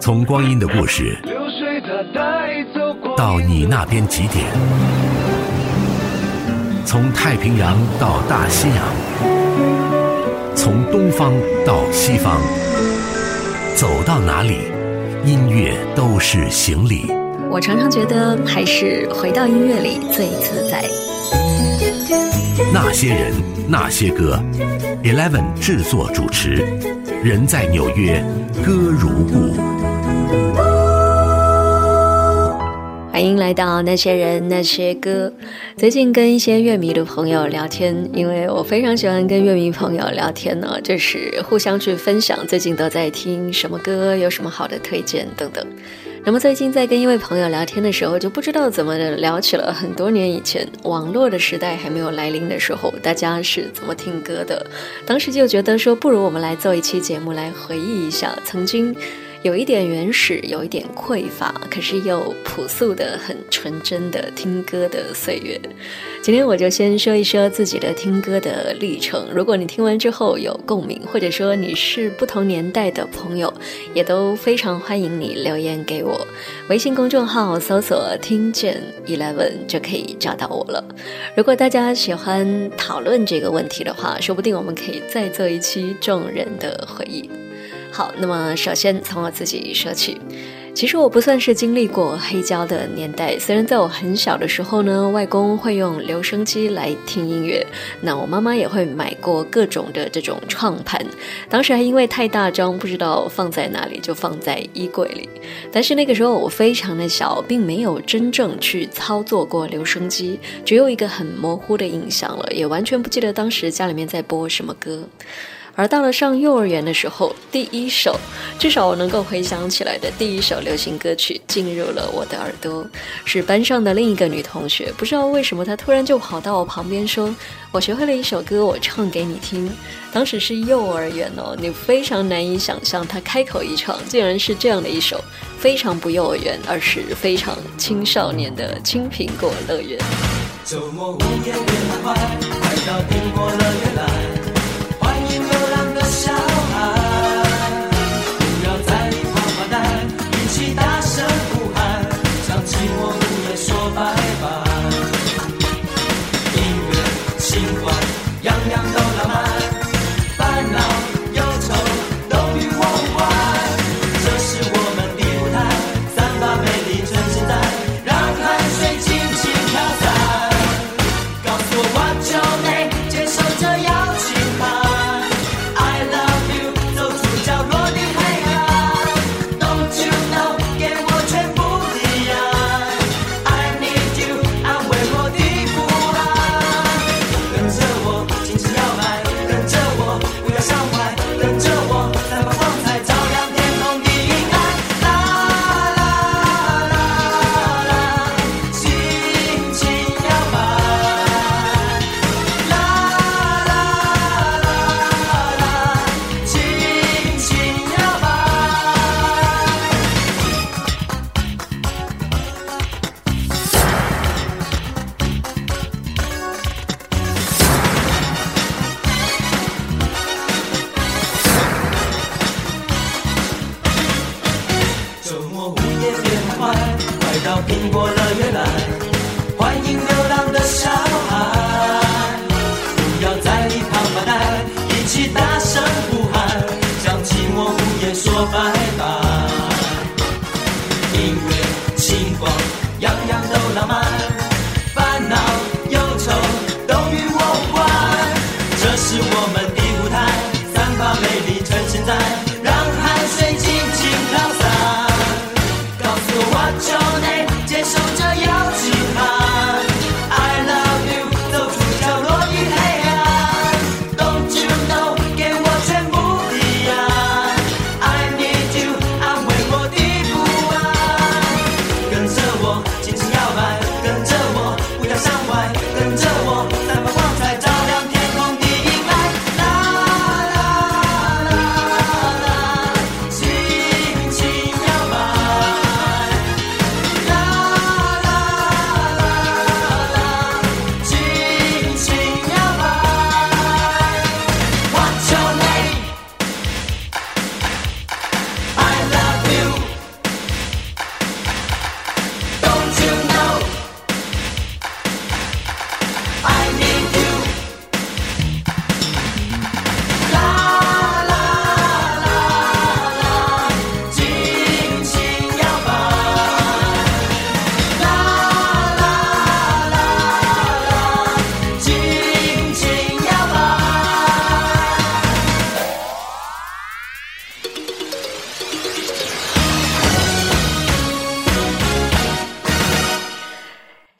从光阴的故事到你那边几点？从太平洋到大西洋，从东方到西方，走到哪里，音乐都是行李。我常常觉得，还是回到音乐里最自在。那些人，那些歌，Eleven 制作主持，人在纽约，歌如故。欢迎来到那些人那些歌。最近跟一些乐迷的朋友聊天，因为我非常喜欢跟乐迷朋友聊天呢，就是互相去分享最近都在听什么歌，有什么好的推荐等等。那么最近在跟一位朋友聊天的时候，就不知道怎么聊起了很多年以前网络的时代还没有来临的时候，大家是怎么听歌的。当时就觉得说，不如我们来做一期节目来回忆一下曾经。有一点原始，有一点匮乏，可是又朴素的、很纯真的听歌的岁月。今天我就先说一说自己的听歌的历程。如果你听完之后有共鸣，或者说你是不同年代的朋友，也都非常欢迎你留言给我。微信公众号搜索“听见 Eleven” 就可以找到我了。如果大家喜欢讨论这个问题的话，说不定我们可以再做一期众人的回忆。好，那么首先从我自己说起，其实我不算是经历过黑胶的年代。虽然在我很小的时候呢，外公会用留声机来听音乐，那我妈妈也会买过各种的这种创盘，当时还因为太大张，不知道放在哪里，就放在衣柜里。但是那个时候我非常的小，并没有真正去操作过留声机，只有一个很模糊的印象了，也完全不记得当时家里面在播什么歌。而到了上幼儿园的时候，第一首，至少我能够回想起来的第一首流行歌曲进入了我的耳朵，是班上的另一个女同学。不知道为什么，她突然就跑到我旁边说：“我学会了一首歌，我唱给你听。”当时是幼儿园哦，你非常难以想象，她开口一唱，竟然是这样的一首非常不幼儿园，而是非常青少年的《青苹果乐园》。周末午夜别快，快到苹果乐园来。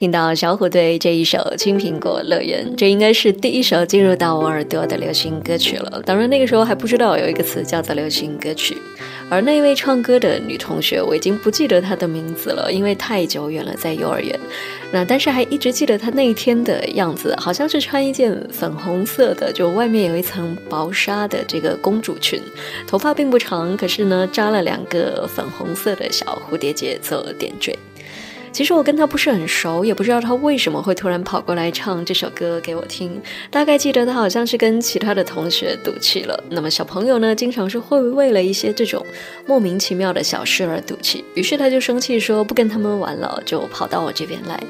听到小虎队这一首《青苹果乐园》，这应该是第一首进入到我耳朵的流行歌曲了。当然那个时候还不知道有一个词叫做流行歌曲。而那位唱歌的女同学，我已经不记得她的名字了，因为太久远了，在幼儿园。那但是还一直记得她那天的样子，好像是穿一件粉红色的，就外面有一层薄纱的这个公主裙，头发并不长，可是呢扎了两个粉红色的小蝴蝶结做点缀。其实我跟他不是很熟，也不知道他为什么会突然跑过来唱这首歌给我听。大概记得他好像是跟其他的同学赌气了。那么小朋友呢，经常是会为了一些这种莫名其妙的小事而赌气。于是他就生气说不跟他们玩了，就跑到我这边来。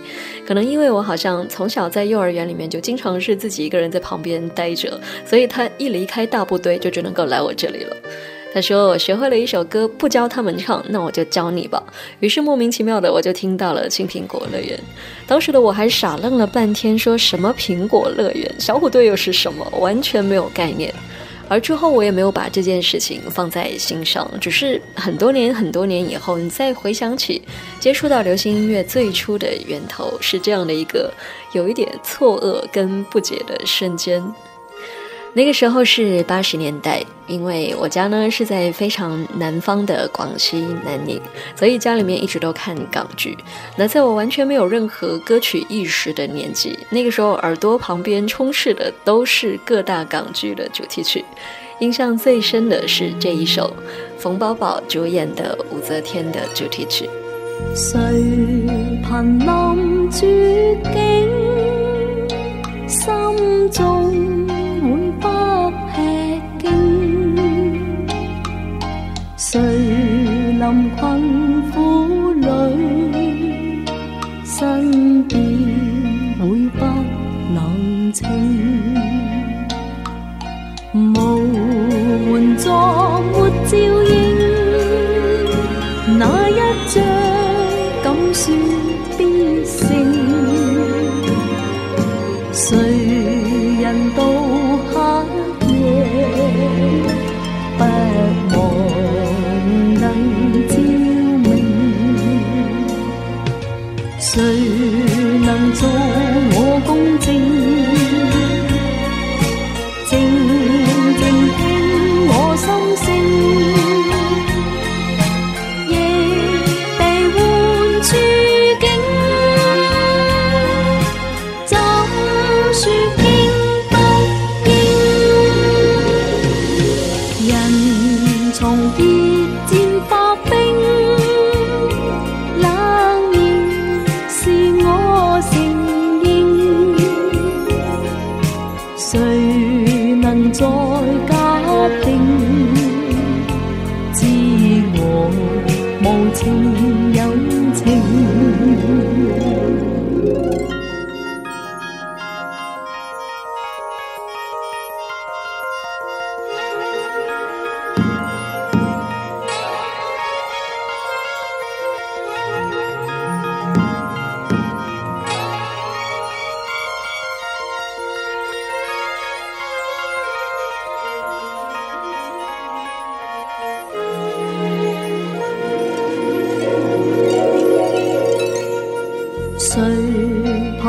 可能因为我好像从小在幼儿园里面就经常是自己一个人在旁边待着，所以他一离开大部队就只能够来我这里了。他说：“我学会了一首歌，不教他们唱，那我就教你吧。”于是莫名其妙的我就听到了《青苹果乐园》。当时的我还傻愣了半天，说什么“苹果乐园”？小虎队又是什么？完全没有概念。而之后我也没有把这件事情放在心上，只是很多年很多年以后，你再回想起接触到流行音乐最初的源头是这样的一个有一点错愕跟不解的瞬间。那个时候是八十年代，因为我家呢是在非常南方的广西南宁，所以家里面一直都看港剧。那在我完全没有任何歌曲意识的年纪，那个时候耳朵旁边充斥的都是各大港剧的主题曲。印象最深的是这一首冯宝宝主演的《武则天》的主题曲。谁濒临绝境，心中。谁临困苦里，身边会不冷清？无援助，没照应，那一张敢说必胜？谁人到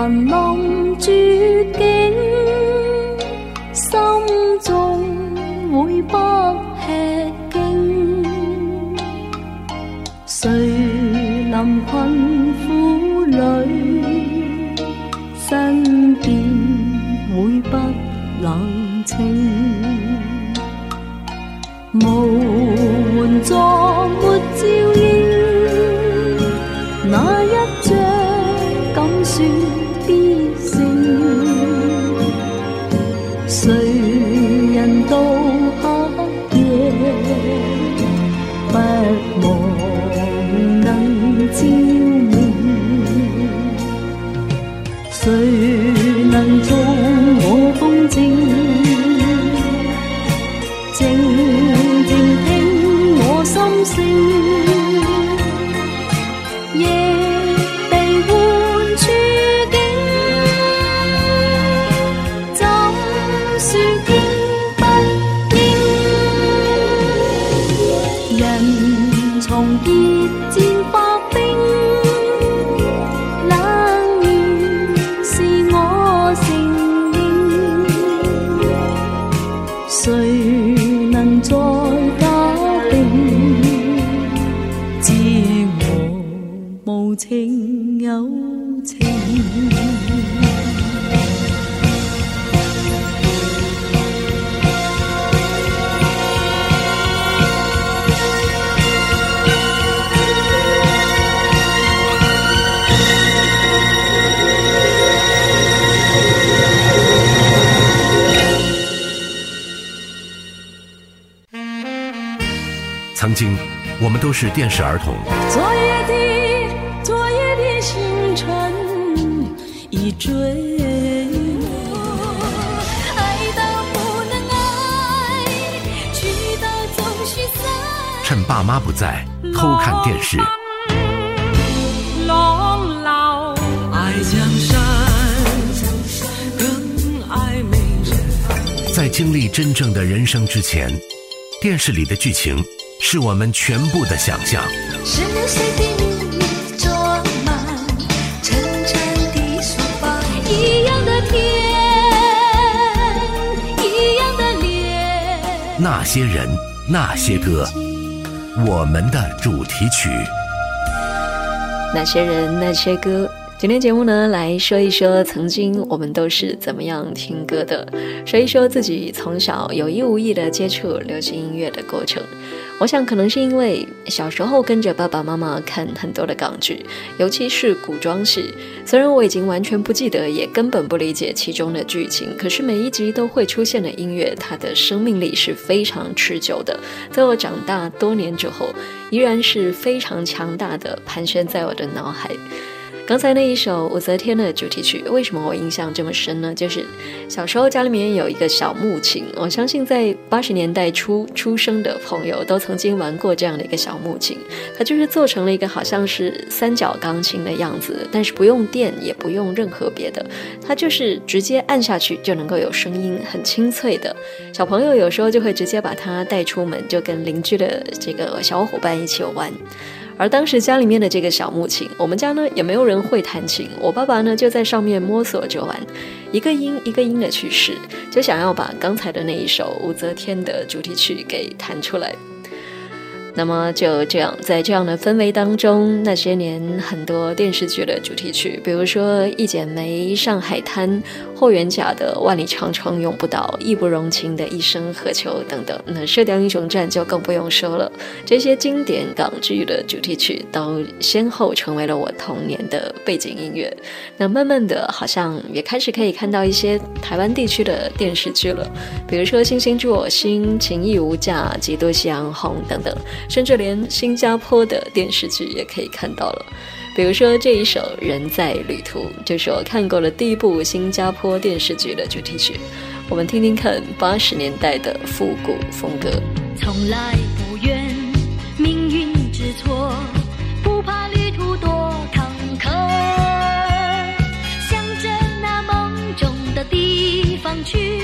从热战化冰，冷们都是电视儿童。昨夜的昨夜的星辰已坠落，爱到不能爱，去到总须散。趁爸妈不在，偷看电视。long 老爱江山，更爱美人。在经历真正的人生之前，电视里的剧情是我们全部的想象。是谁的秘密装满沉沉的书包？一样的天，一样的脸。那些人，那些歌，我们的主题曲。那些人，那些歌。今天节目呢，来说一说曾经我们都是怎么样听歌的，说一说自己从小有意无意的接触流行音乐的过程。我想，可能是因为小时候跟着爸爸妈妈看很多的港剧，尤其是古装戏。虽然我已经完全不记得，也根本不理解其中的剧情，可是每一集都会出现的音乐，它的生命力是非常持久的。在我长大多年之后，依然是非常强大的盘旋在我的脑海。刚才那一首武则天的主题曲，为什么我印象这么深呢？就是小时候家里面有一个小木琴，我相信在八十年代初出生的朋友都曾经玩过这样的一个小木琴。它就是做成了一个好像是三角钢琴的样子，但是不用电，也不用任何别的，它就是直接按下去就能够有声音，很清脆的。小朋友有时候就会直接把它带出门，就跟邻居的这个小伙伴一起玩。而当时家里面的这个小木琴，我们家呢也没有人会弹琴，我爸爸呢就在上面摸索着玩，一个音一个音的去试，就想要把刚才的那一首武则天的主题曲给弹出来。那么就这样，在这样的氛围当中，那些年很多电视剧的主题曲，比如说《一剪梅》《上海滩》。霍元甲的《万里长城永不倒》，义不容情的一生何求等等，那《射雕英雄传》就更不用说了。这些经典港剧的主题曲都先后成为了我童年的背景音乐。那慢慢的，好像也开始可以看到一些台湾地区的电视剧了，比如说《星星助我心》《情义无价》《几度夕阳红》等等，甚至连新加坡的电视剧也可以看到了。比如说这一首《人在旅途》，就是我看过的第一部新加坡电视剧的主题曲。我们听听看八十年代的复古风格。从来不怨命运之错，不怕旅途多坎坷，向着那梦中的地方去，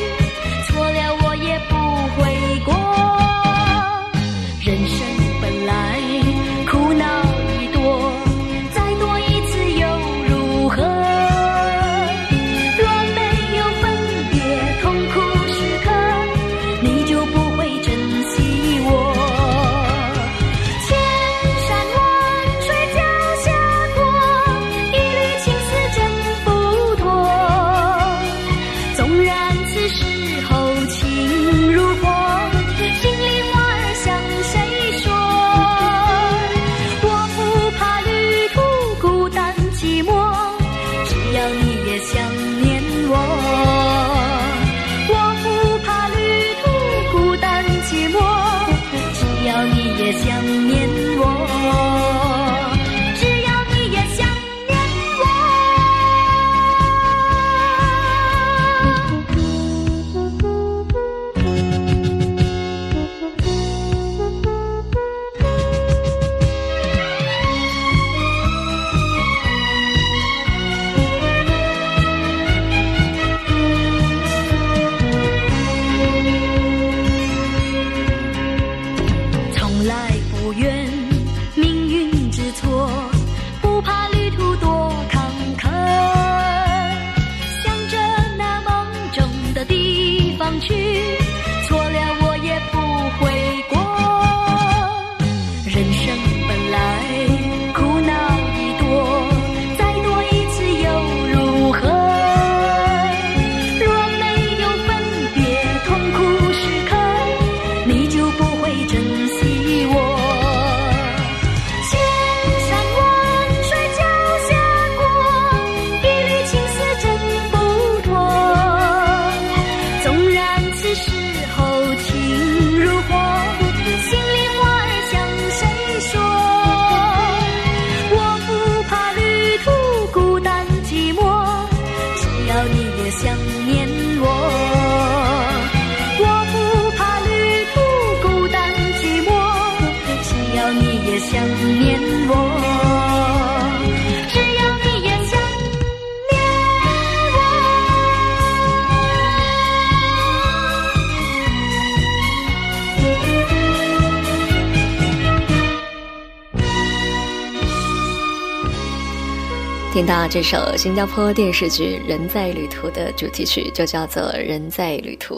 这首新加坡电视剧《人在旅途》的主题曲，就叫做《人在旅途》。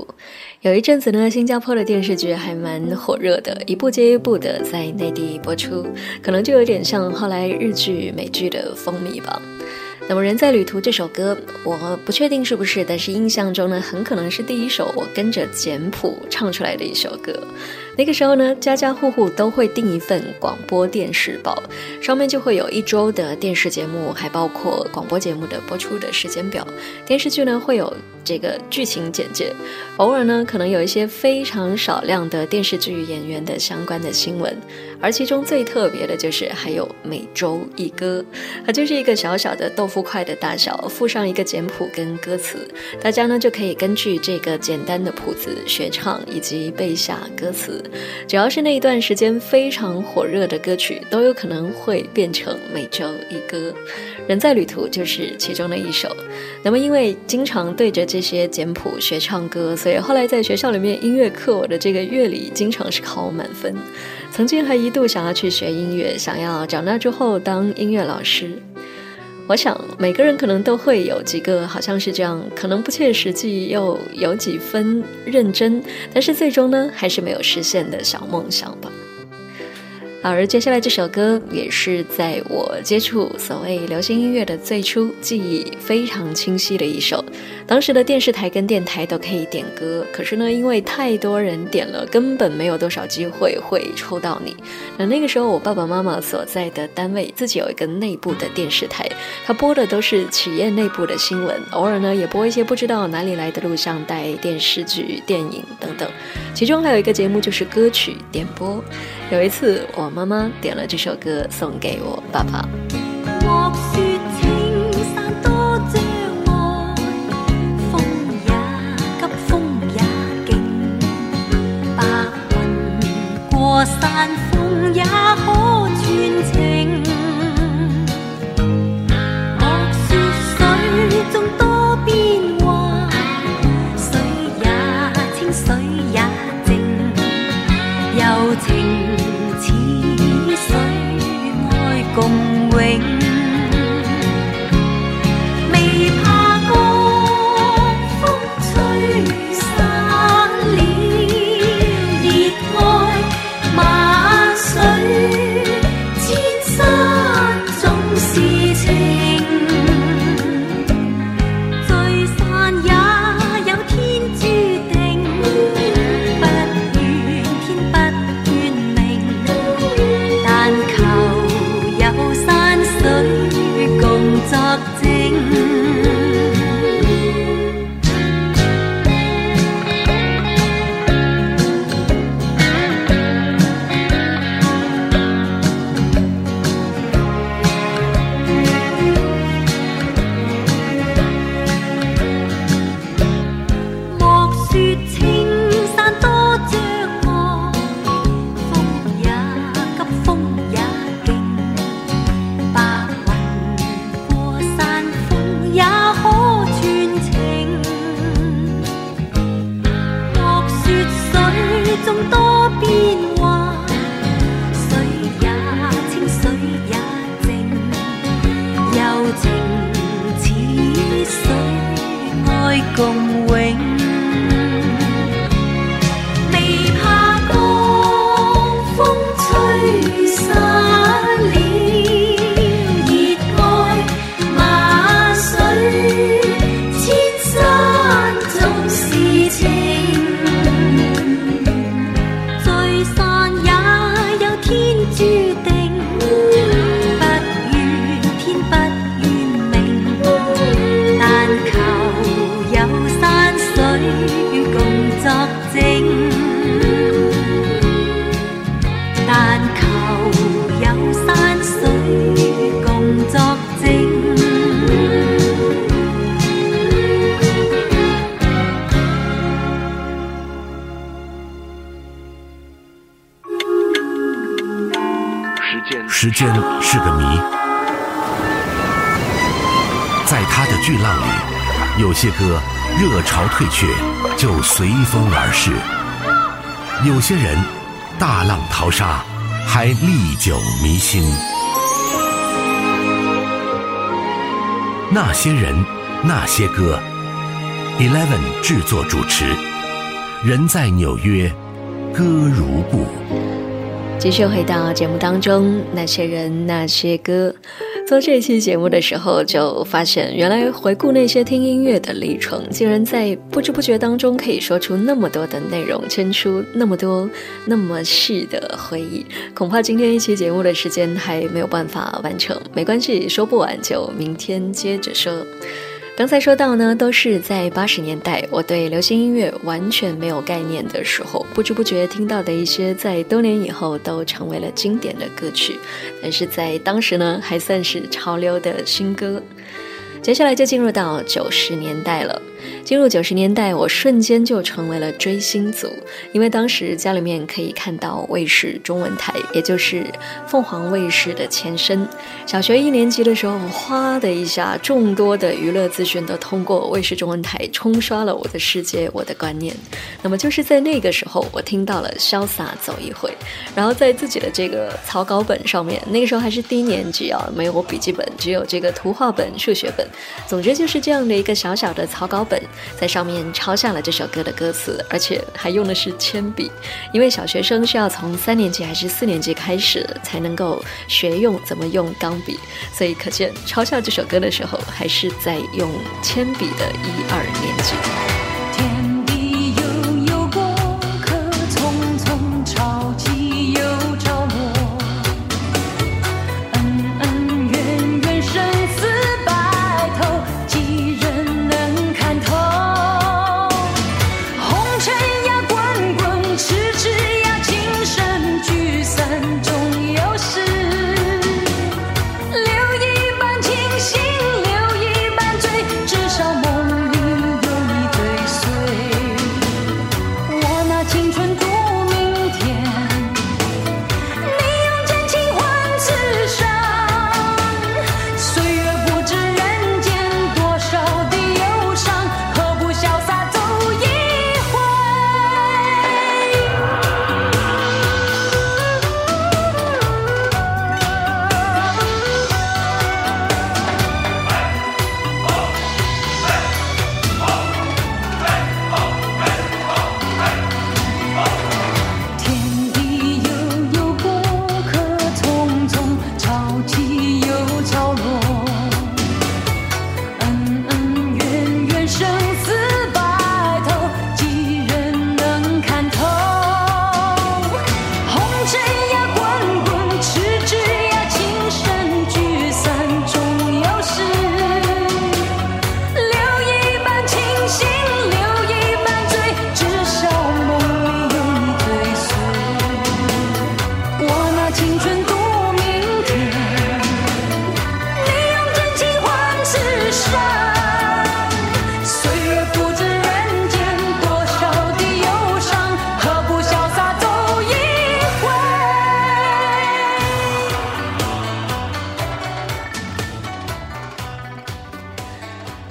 有一阵子呢，新加坡的电视剧还蛮火热的，一部接一部的在内地播出，可能就有点像后来日剧、美剧的风靡吧。那么《人在旅途》这首歌，我不确定是不是，但是印象中呢，很可能是第一首我跟着简谱唱出来的一首歌。那个时候呢，家家户户都会订一份广播电视报，上面就会有一周的电视节目，还包括广播节目的播出的时间表。电视剧呢会有这个剧情简介，偶尔呢可能有一些非常少量的电视剧演员的相关的新闻。而其中最特别的就是还有每周一歌，它就是一个小小的豆腐块的大小，附上一个简谱跟歌词，大家呢就可以根据这个简单的谱子学唱以及背下歌词。只要是那一段时间非常火热的歌曲，都有可能会变成每周一歌。人在旅途就是其中的一首。那么因为经常对着这些简谱学唱歌，所以后来在学校里面音乐课，我的这个乐理经常是考满分。曾经还一度想要去学音乐，想要长大之后当音乐老师。我想每个人可能都会有几个好像是这样，可能不切实际又有几分认真，但是最终呢还是没有实现的小梦想吧。而接下来这首歌也是在我接触所谓流行音乐的最初记忆非常清晰的一首。当时的电视台跟电台都可以点歌，可是呢，因为太多人点了，根本没有多少机会会抽到你。那那个时候，我爸爸妈妈所在的单位自己有一个内部的电视台，他播的都是企业内部的新闻，偶尔呢也播一些不知道哪里来的录像带、电视剧、电影等等。其中还有一个节目就是歌曲点播。有一次，我妈妈点了这首歌送给我爸爸。莫说青山些歌热潮退却就随风而逝，有些人大浪淘沙还历久弥新。那些人，那些歌，Eleven 制作主持，人在纽约，歌如故。继续回到节目当中，那些人那些歌。做这期节目的时候，就发现原来回顾那些听音乐的历程，竟然在不知不觉当中可以说出那么多的内容，牵出那么多那么细的回忆。恐怕今天一期节目的时间还没有办法完成，没关系，说不完就明天接着说。刚才说到呢，都是在八十年代，我对流行音乐完全没有概念的时候，不知不觉听到的一些，在多年以后都成为了经典的歌曲，但是在当时呢，还算是潮流的新歌。接下来就进入到九十年代了。进入九十年代，我瞬间就成为了追星族，因为当时家里面可以看到卫视中文台，也就是凤凰卫视的前身。小学一年级的时候，哗的一下，众多的娱乐资讯都通过卫视中文台冲刷了我的世界，我的观念。那么就是在那个时候，我听到了《潇洒走一回》，然后在自己的这个草稿本上面，那个时候还是低年级啊，没有笔记本，只有这个图画本、数学本，总之就是这样的一个小小的草稿本。在上面抄下了这首歌的歌词，而且还用的是铅笔，因为小学生需要从三年级还是四年级开始才能够学用怎么用钢笔，所以可见抄下这首歌的时候还是在用铅笔的一二年级。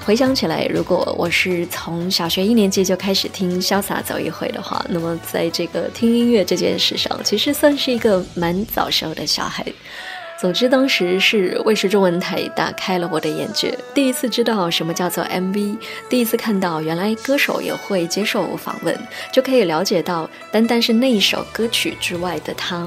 回想起来，如果我是从小学一年级就开始听《潇洒走一回》的话，那么在这个听音乐这件事上，其实算是一个蛮早熟的小孩。总之，当时是卫视中文台打开了我的眼界，第一次知道什么叫做 MV，第一次看到原来歌手也会接受访问，就可以了解到单单是那一首歌曲之外的他，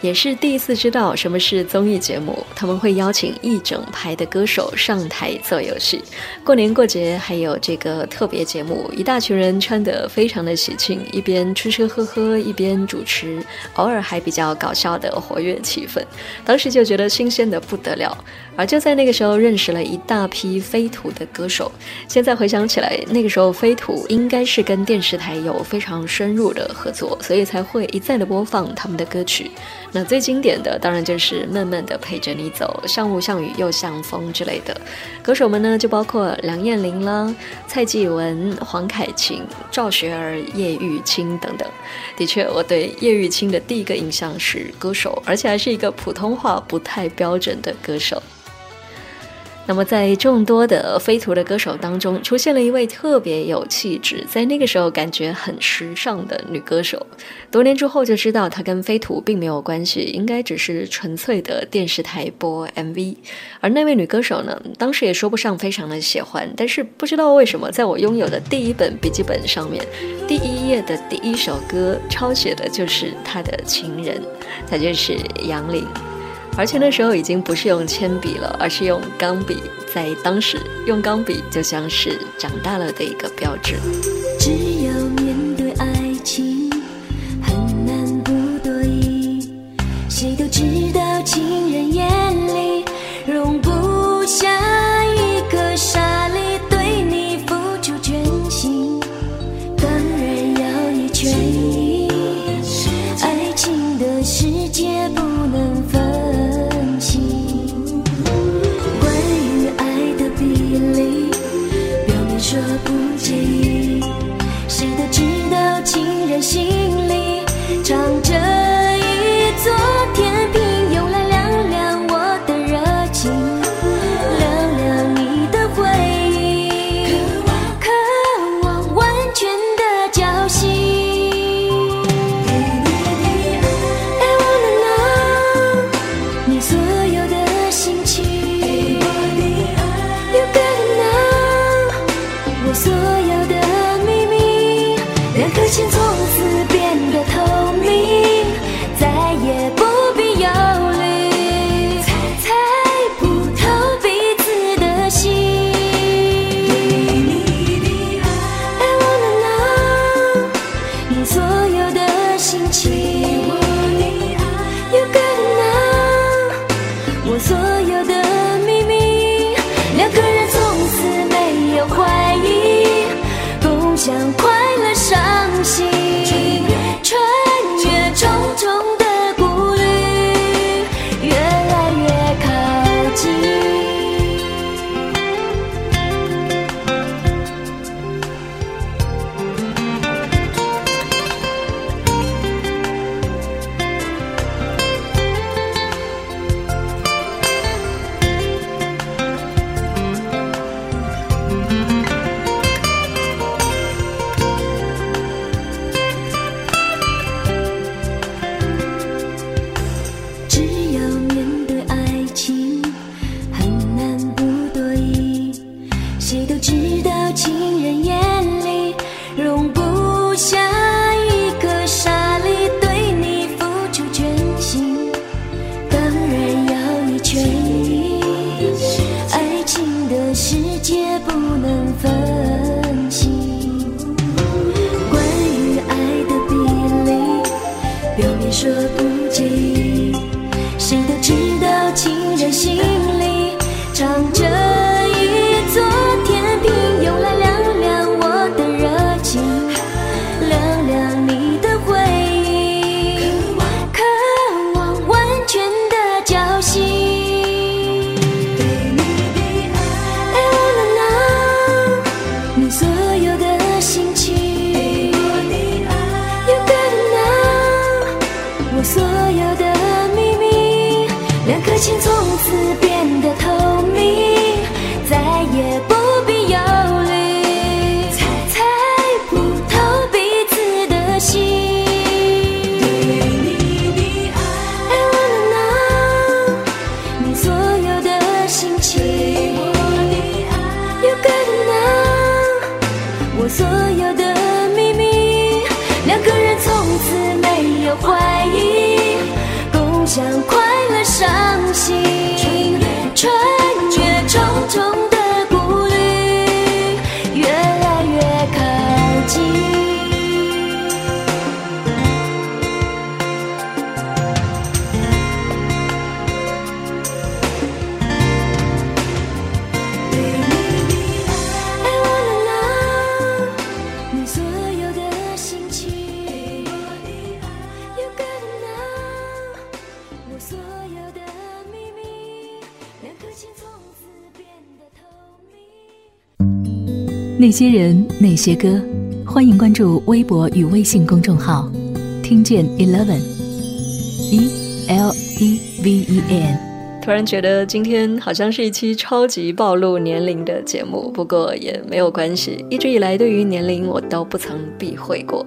也是第一次知道什么是综艺节目，他们会邀请一整排的歌手上台做游戏，过年过节还有这个特别节目，一大群人穿得非常的喜庆，一边吃吃喝喝一边主持，偶尔还比较搞笑的活跃气氛，当时就。觉得新鲜的不得了。而就在那个时候，认识了一大批飞图的歌手。现在回想起来，那个时候飞图应该是跟电视台有非常深入的合作，所以才会一再的播放他们的歌曲。那最经典的当然就是《慢慢的陪着你走》，像雾像雨又像风之类的。歌手们呢，就包括梁艳玲啦、蔡继文、黄凯芹、赵学而、叶玉卿等等。的确，我对叶玉卿的第一个印象是歌手，而且还是一个普通话不太标准的歌手。那么，在众多的飞图的歌手当中，出现了一位特别有气质，在那个时候感觉很时尚的女歌手。多年之后就知道，她跟飞图并没有关系，应该只是纯粹的电视台播 MV。而那位女歌手呢，当时也说不上非常的喜欢，但是不知道为什么，在我拥有的第一本笔记本上面，第一页的第一首歌抄写的就是她的情人，她就是杨林。而且那时候已经不是用铅笔了，而是用钢笔。在当时，用钢笔就像是长大了的一个标志。只有面对爱情，很难不多疑。谁都知道，情人眼里容不下爱情从此些人，那些歌，欢迎关注微博与微信公众号，听见 Eleven E L E V E N。突然觉得今天好像是一期超级暴露年龄的节目，不过也没有关系。一直以来，对于年龄我都不曾避讳过，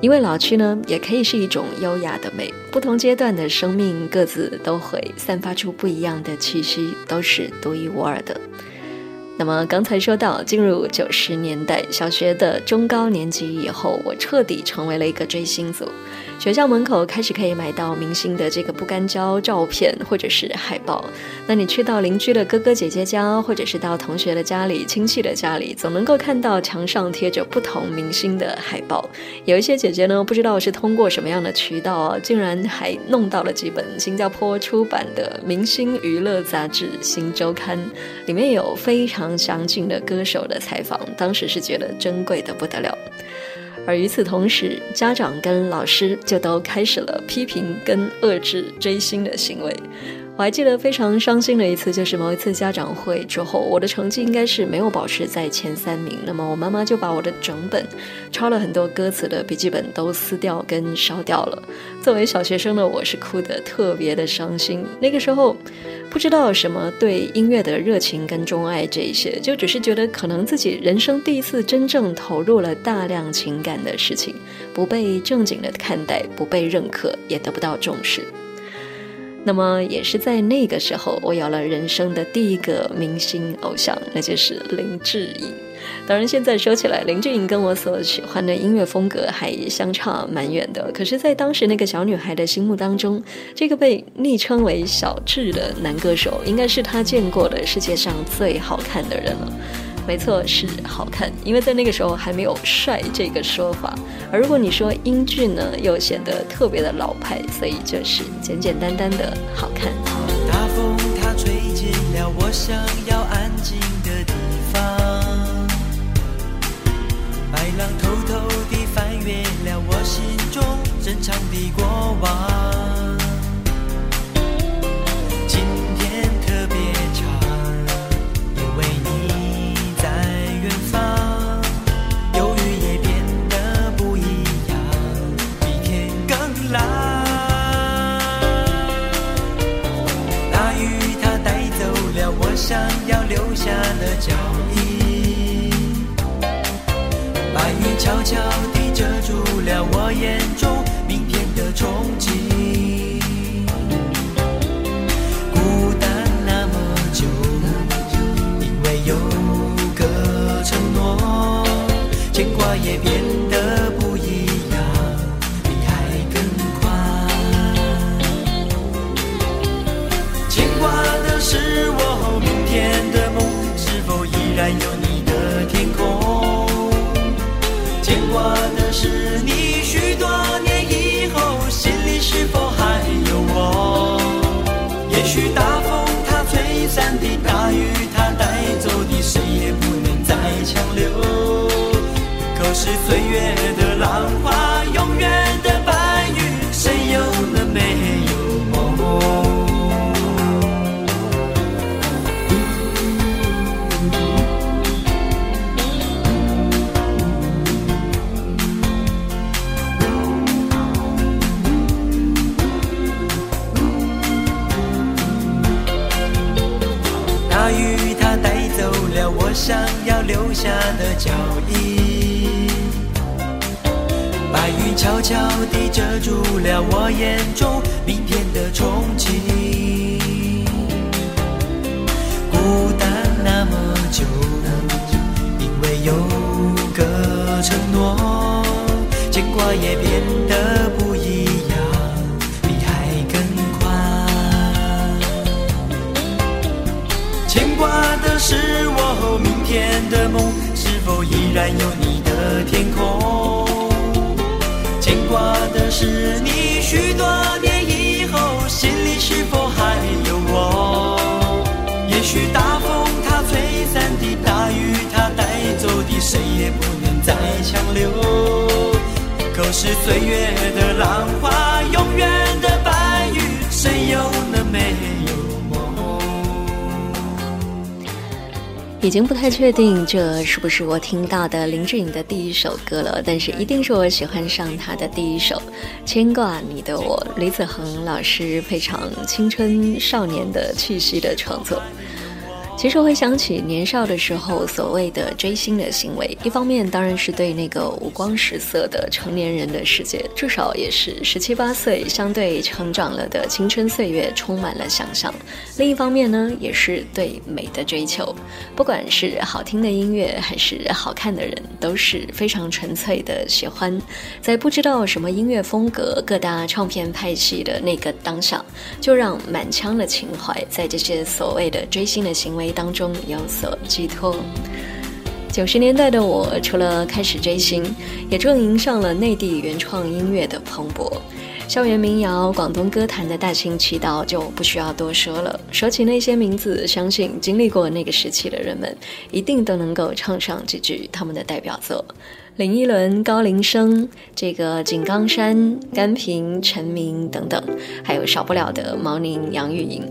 因为老去呢，也可以是一种优雅的美。不同阶段的生命，各自都会散发出不一样的气息，都是独一无二的。那么刚才说到进入九十年代小学的中高年级以后，我彻底成为了一个追星族。学校门口开始可以买到明星的这个不干胶照片或者是海报。那你去到邻居的哥哥姐姐家，或者是到同学的家里、亲戚的家里，总能够看到墙上贴着不同明星的海报。有一些姐姐呢，不知道是通过什么样的渠道啊，竟然还弄到了几本新加坡出版的明星娱乐杂志《新周刊》，里面有非常详尽的歌手的采访，当时是觉得珍贵的不得了。而与此同时，家长跟老师就都开始了批评跟遏制追星的行为。我还记得非常伤心的一次，就是某一次家长会之后，我的成绩应该是没有保持在前三名。那么我妈妈就把我的整本抄了很多歌词的笔记本都撕掉跟烧掉了。作为小学生的我，是哭得特别的伤心。那个时候不知道什么对音乐的热情跟钟爱这一些，就只是觉得可能自己人生第一次真正投入了大量情感的事情，不被正经的看待，不被认可，也得不到重视。那么也是在那个时候，我有了人生的第一个明星偶像，那就是林志颖。当然，现在说起来，林志颖跟我所喜欢的音乐风格还相差蛮远的。可是，在当时那个小女孩的心目当中，这个被昵称为“小智”的男歌手，应该是她见过的世界上最好看的人了。没错，是好看，因为在那个时候还没有“帅”这个说法。而如果你说英俊呢，又显得特别的老派，所以就是简简单单的好看。大风它吹进了我想要安静的地方，白浪偷偷地翻越了我心中珍藏的过往。留下的脚印，白云悄悄地遮住了我眼中承诺，牵挂也变得不一样，比海更宽。牵挂的是我明。天的梦是否依然有你的天空？牵挂的是你，许多年以后，心里是否还有我？也许谁也不能再强留。可是岁月的浪花永远的白云谁又能没有梦？已经不太确定这是不是我听到的林志颖的第一首歌了但是一定是我喜欢上他的第一首牵挂你的我李子恒老师配唱青春少年的气息的创作其实会想起年少的时候所谓的追星的行为，一方面当然是对那个五光十色的成年人的世界，至少也是十七八岁相对成长了的青春岁月充满了想象；另一方面呢，也是对美的追求，不管是好听的音乐还是好看的人，都是非常纯粹的喜欢。在不知道什么音乐风格、各大唱片派系的那个当下，就让满腔的情怀在这些所谓的追星的行为。当中有所寄托。九十年代的我，除了开始追星，也正迎上了内地原创音乐的蓬勃。校园民谣、广东歌坛的大行其道就不需要多说了。说起那些名字，相信经历过那个时期的人们，一定都能够唱上几句他们的代表作：林依轮、高林生、这个井冈山、甘萍、陈明等等，还有少不了的毛宁、杨钰莹。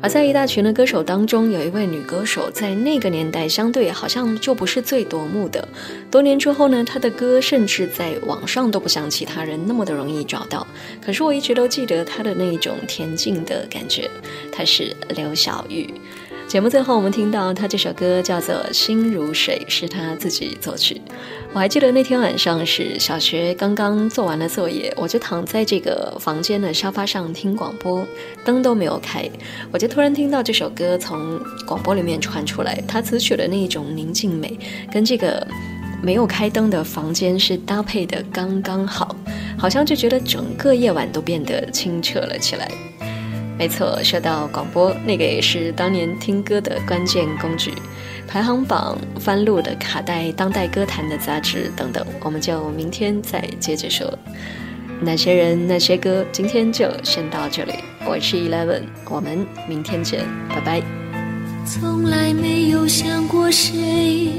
而在一大群的歌手当中，有一位女歌手，在那个年代相对好像就不是最夺目的。多年之后呢，她的歌甚至在网上都不像其他人那么的容易找到。可是我一直都记得她的那种恬静的感觉。她是刘晓玉。节目最后我们听到他这首歌叫做《心如水》，是他自己作曲。我还记得那天晚上是小学刚刚做完了作业，我就躺在这个房间的沙发上听广播，灯都没有开，我就突然听到这首歌从广播里面传出来，它词曲的那种宁静美，跟这个没有开灯的房间是搭配的刚刚好，好像就觉得整个夜晚都变得清澈了起来。没错，说到广播，那个也是当年听歌的关键工具。排行榜、翻录的卡带、当代歌坛的杂志等等，我们就明天再接着说。那些人，那些歌，今天就先到这里。我是 Eleven，我们明天见，拜拜。从来没有想过谁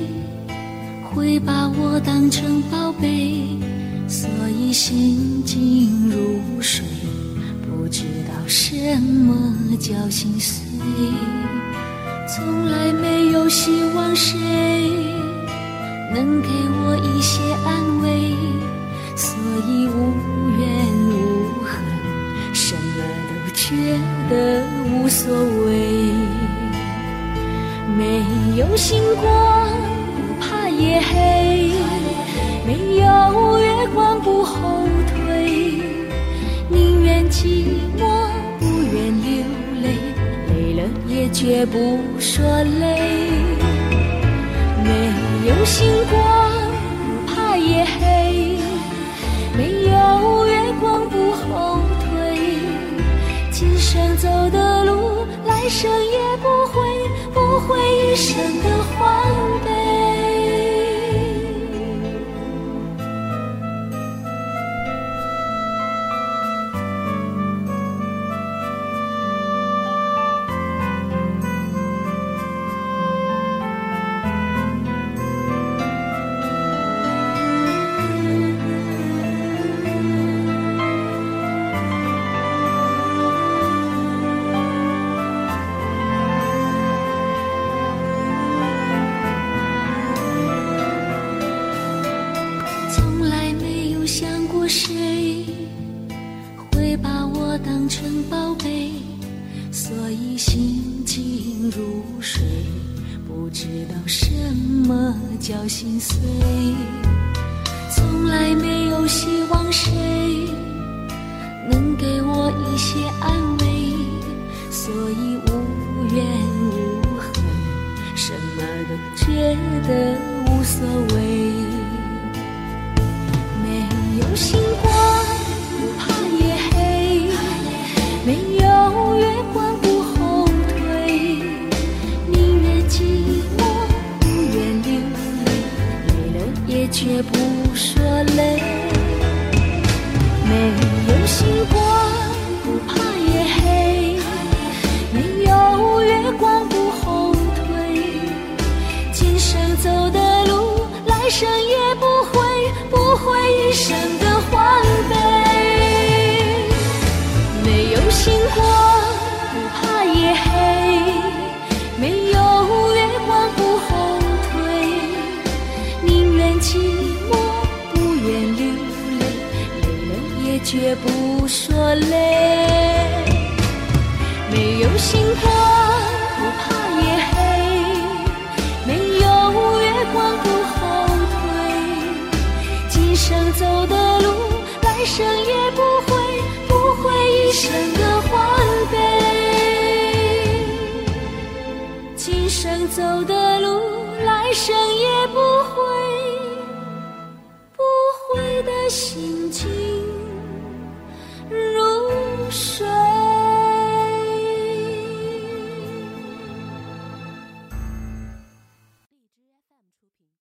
会把我当成宝贝，所以心静如水，不知什么叫心碎。从来没有希望谁能给我一些安慰，所以无怨无恨，什么都觉得无所谓。没有星光不怕夜黑，没有月光不后退，宁愿寂寞不愿流泪。累了也绝不说累，没有星光不怕夜黑，没有月光不后退，今生走的路，来生也不会，不会一生的荒废。却不舍。绝不说累。没有星光不怕夜黑，没有月光不后退。今生走的路，来生也不会，不会一生的。